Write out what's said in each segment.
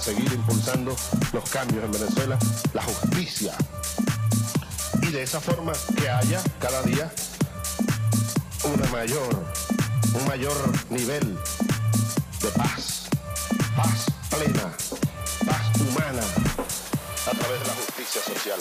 seguir impulsando los cambios en Venezuela, la justicia. Y de esa forma que haya cada día una mayor, un mayor nivel de paz, paz plena, paz humana a través de la justicia social.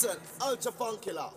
Listen, Ultra Funkilla.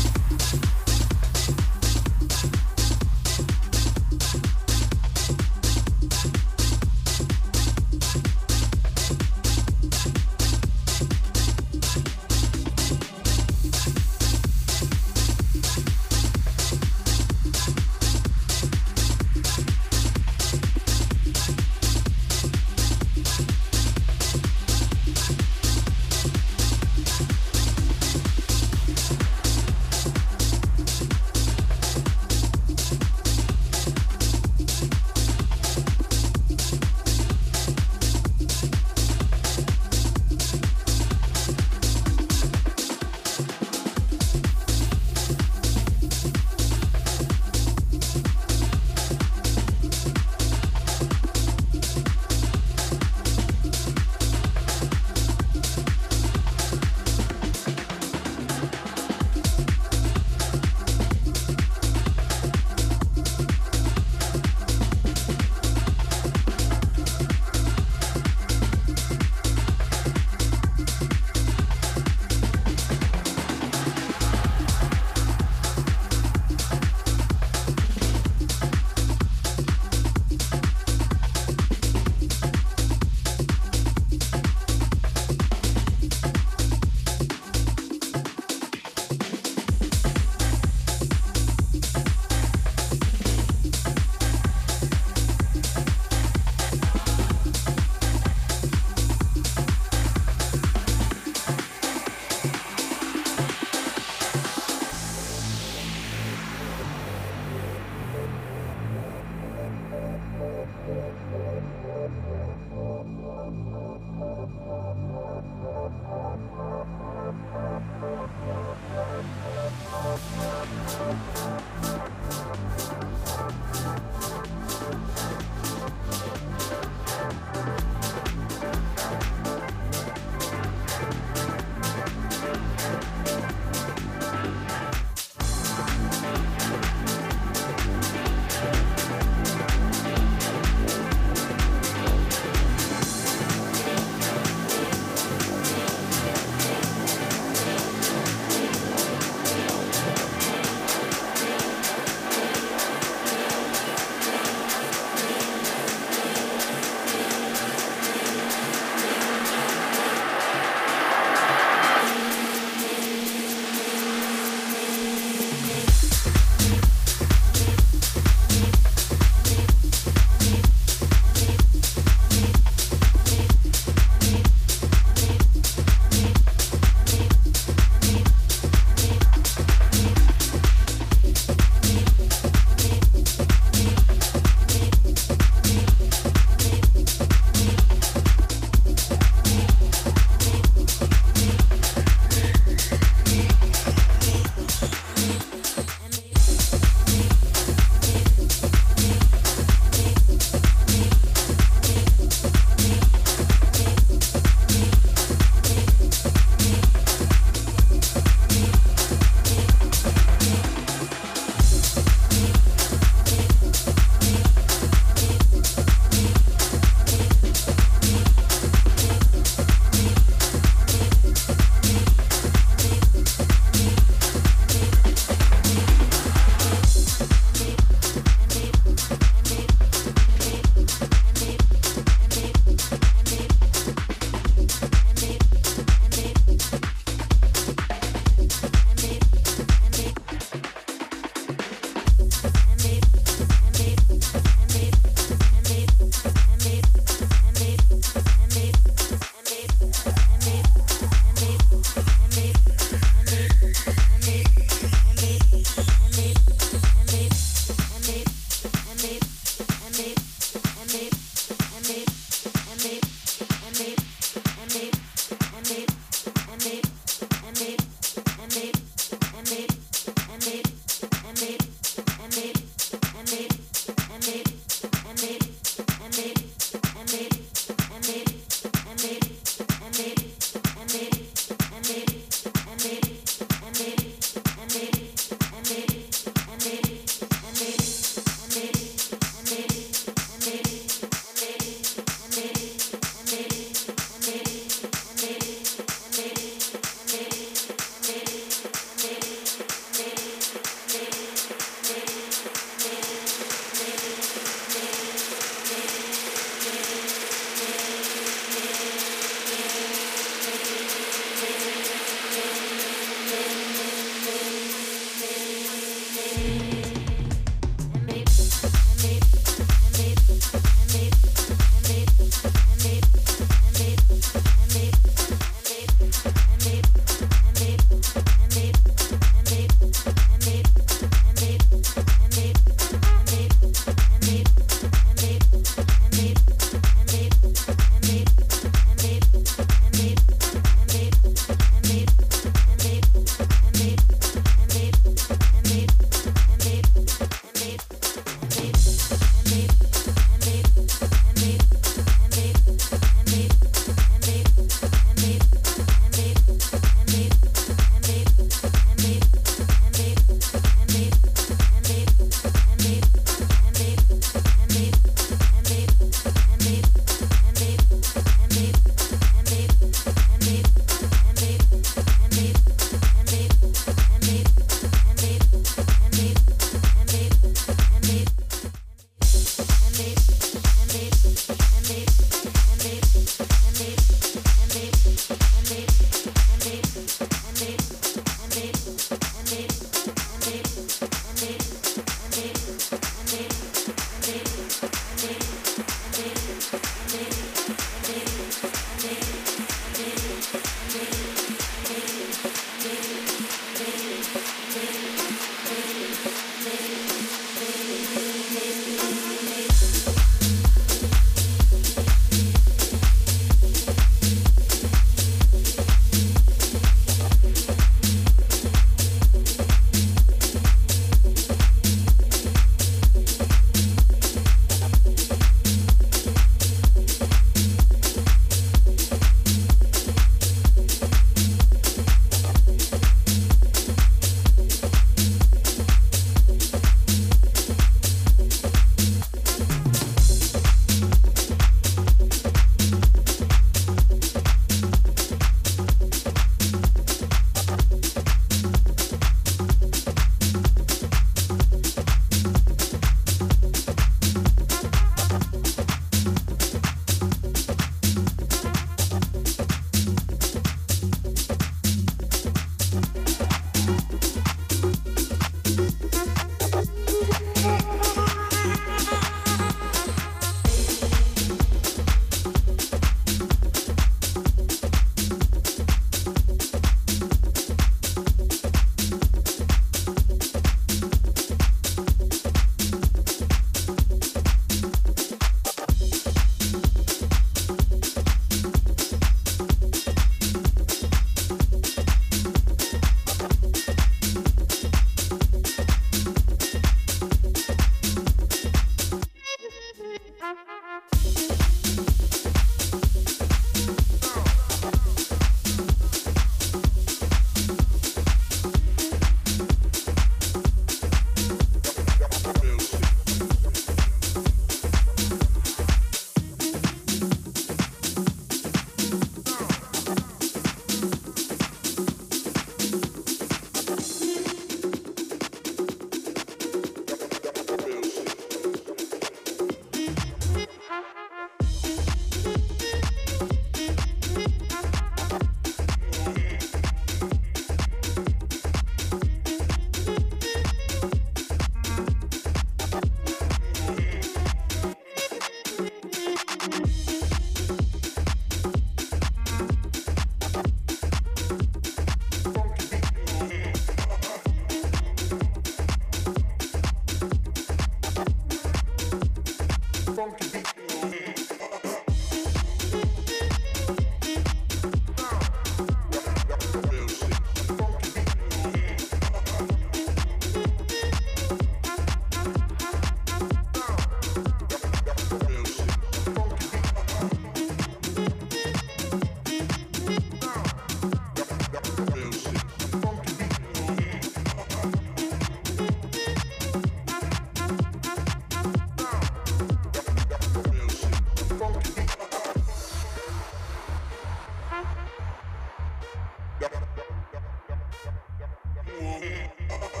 Yeah.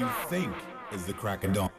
You think is the crack and don't.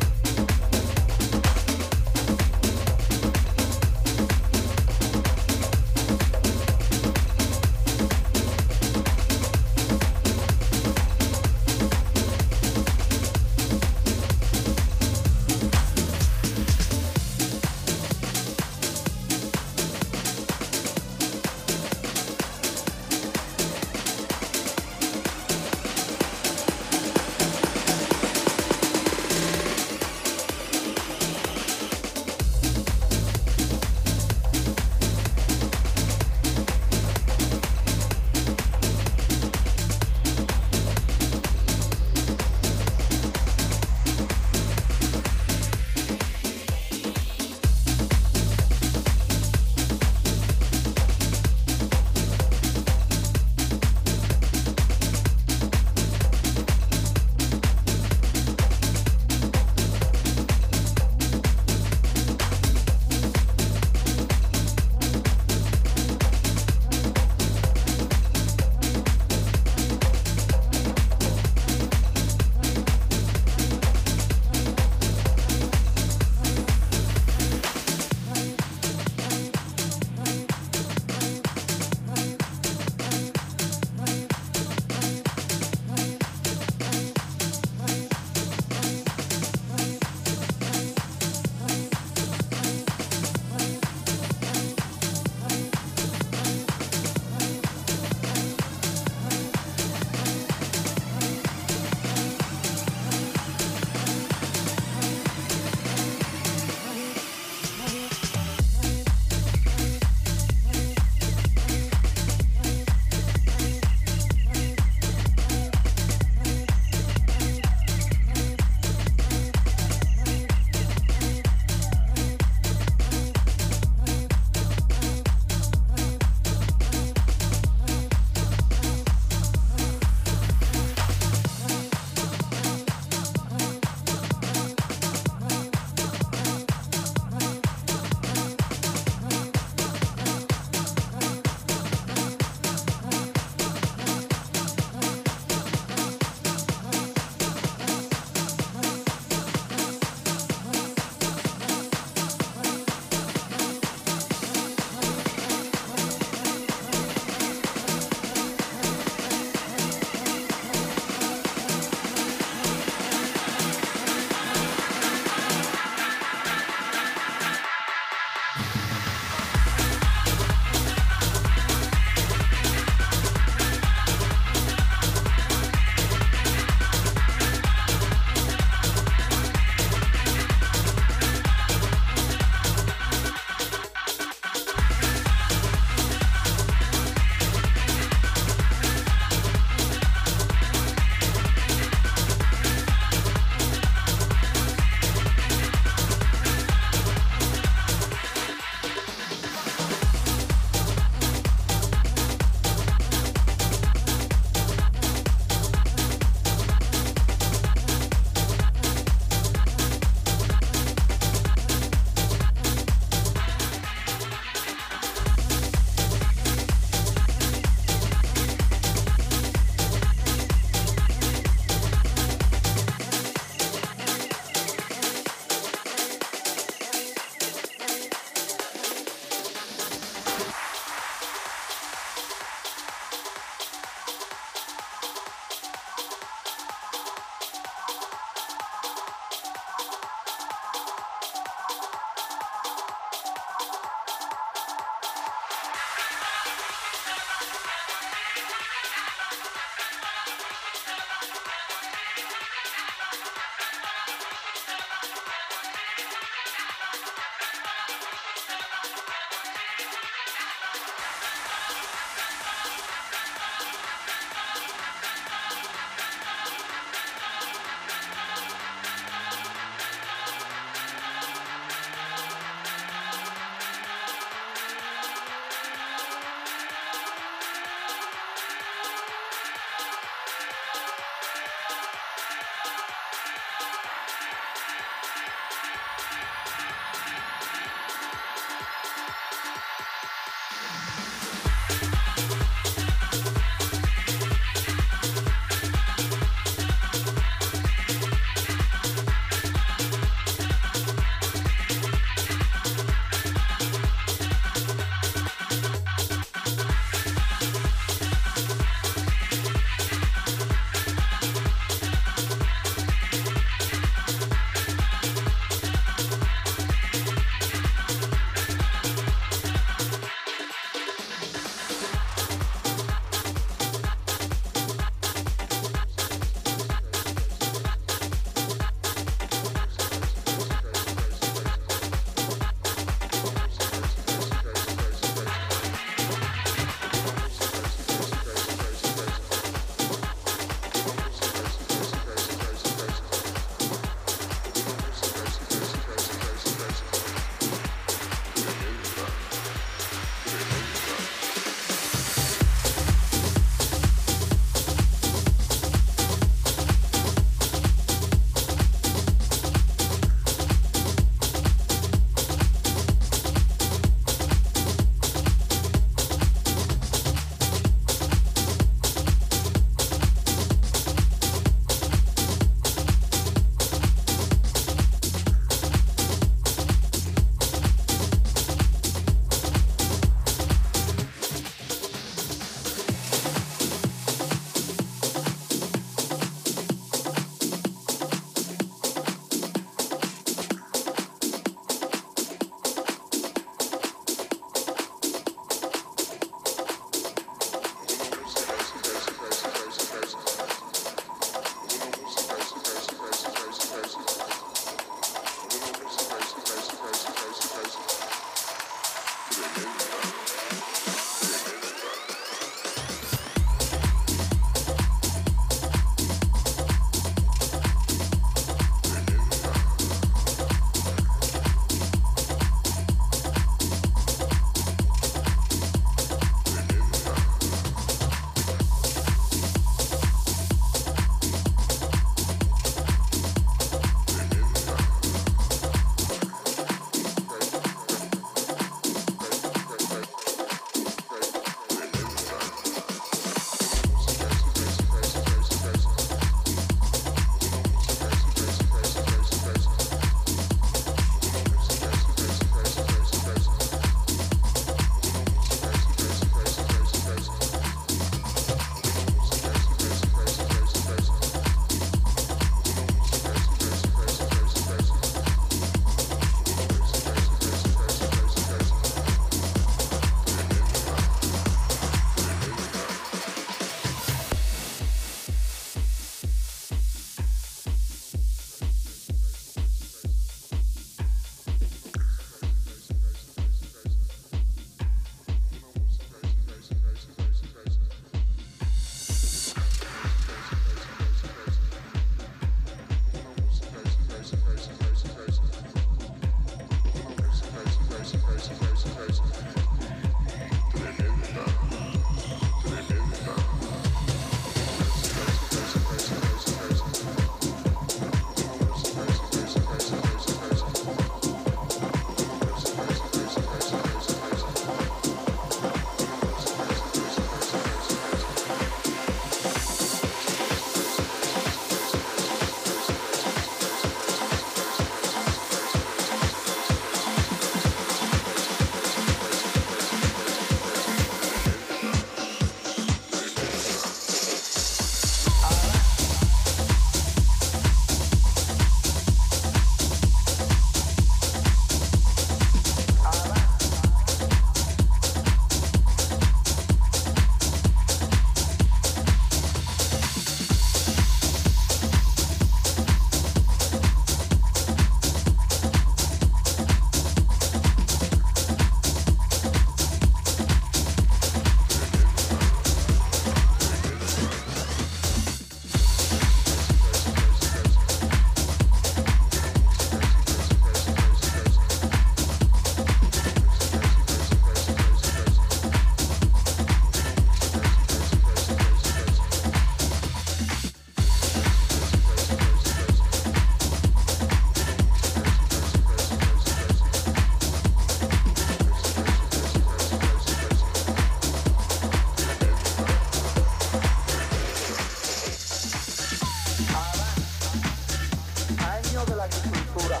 manos de la agricultura.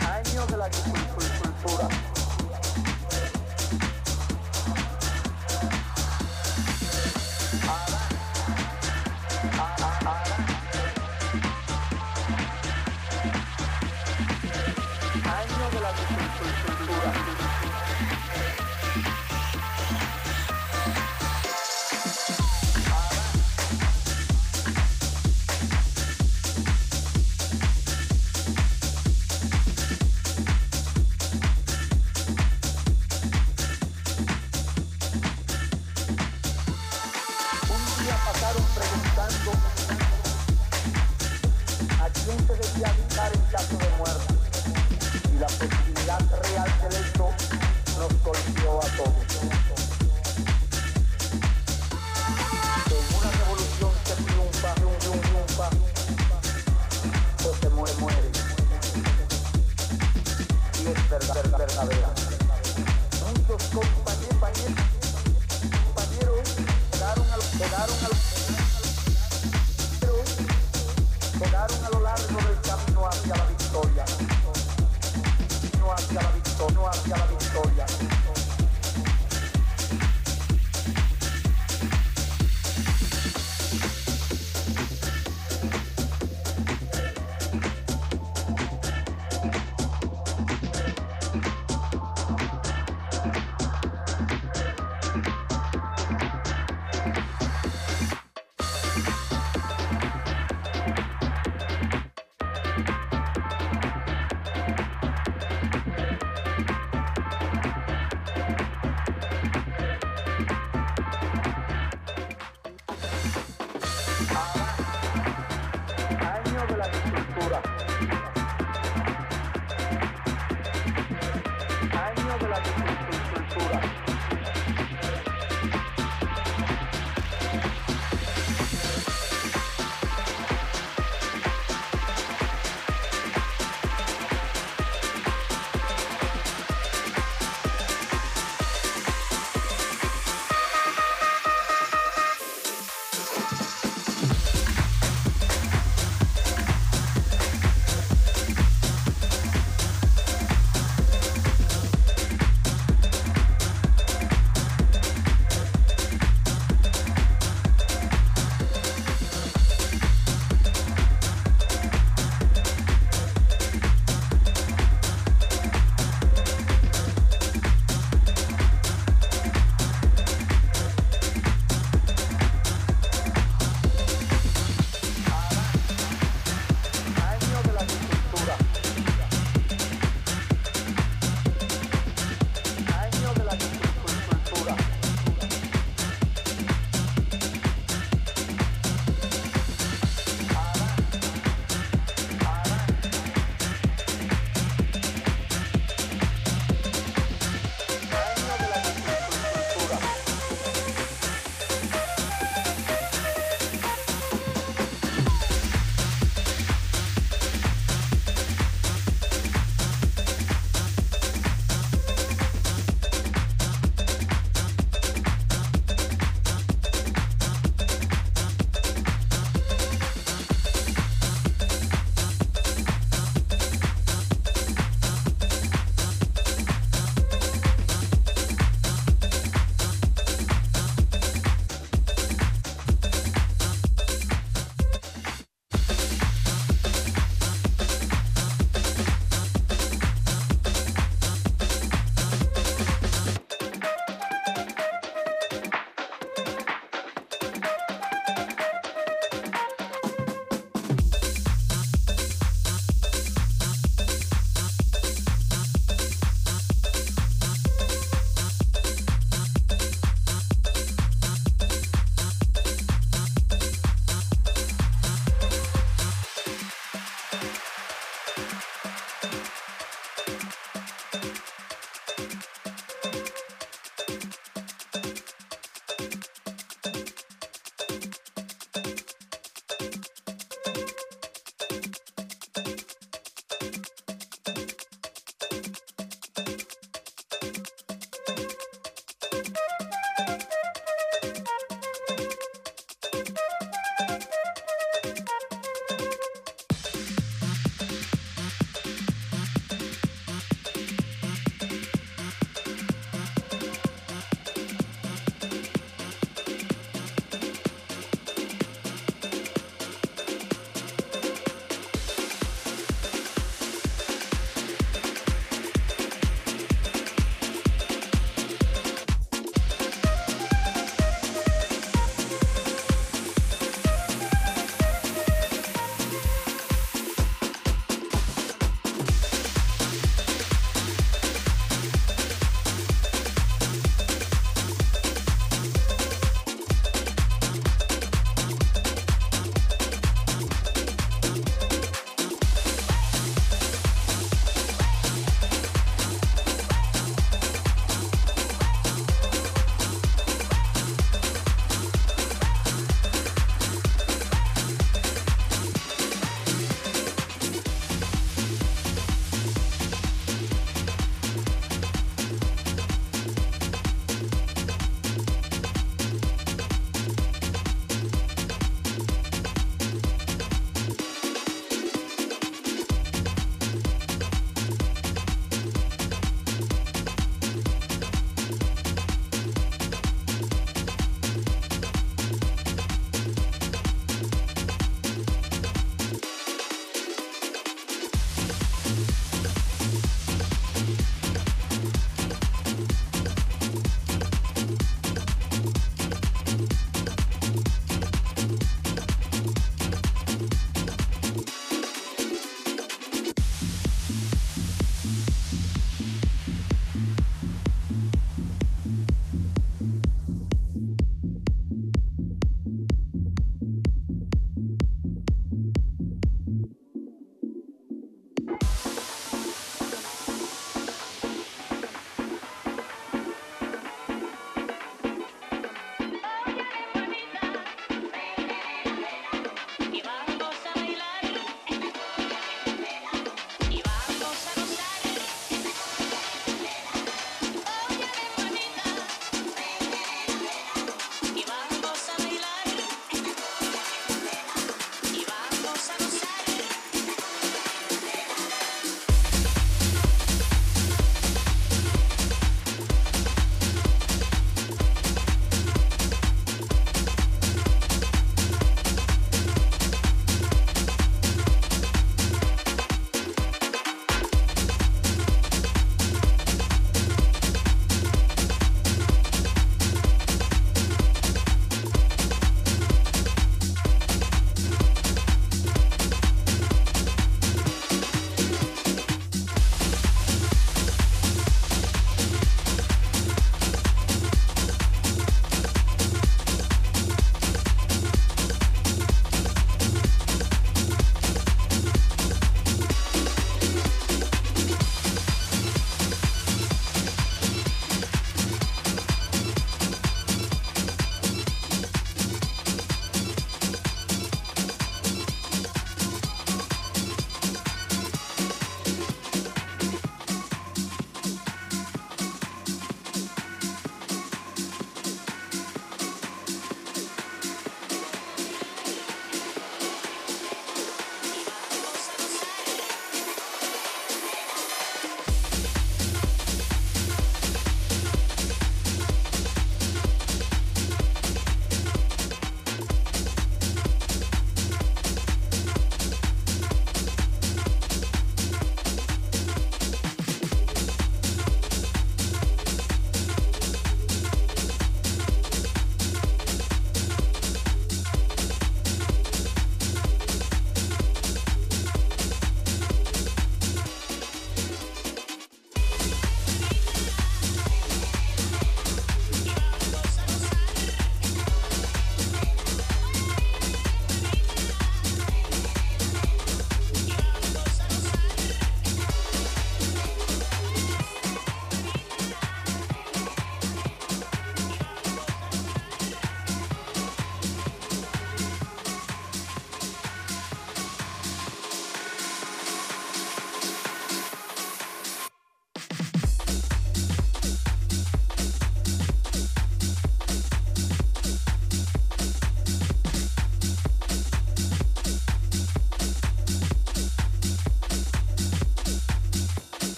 Año de la agricultura.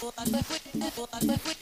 Bye.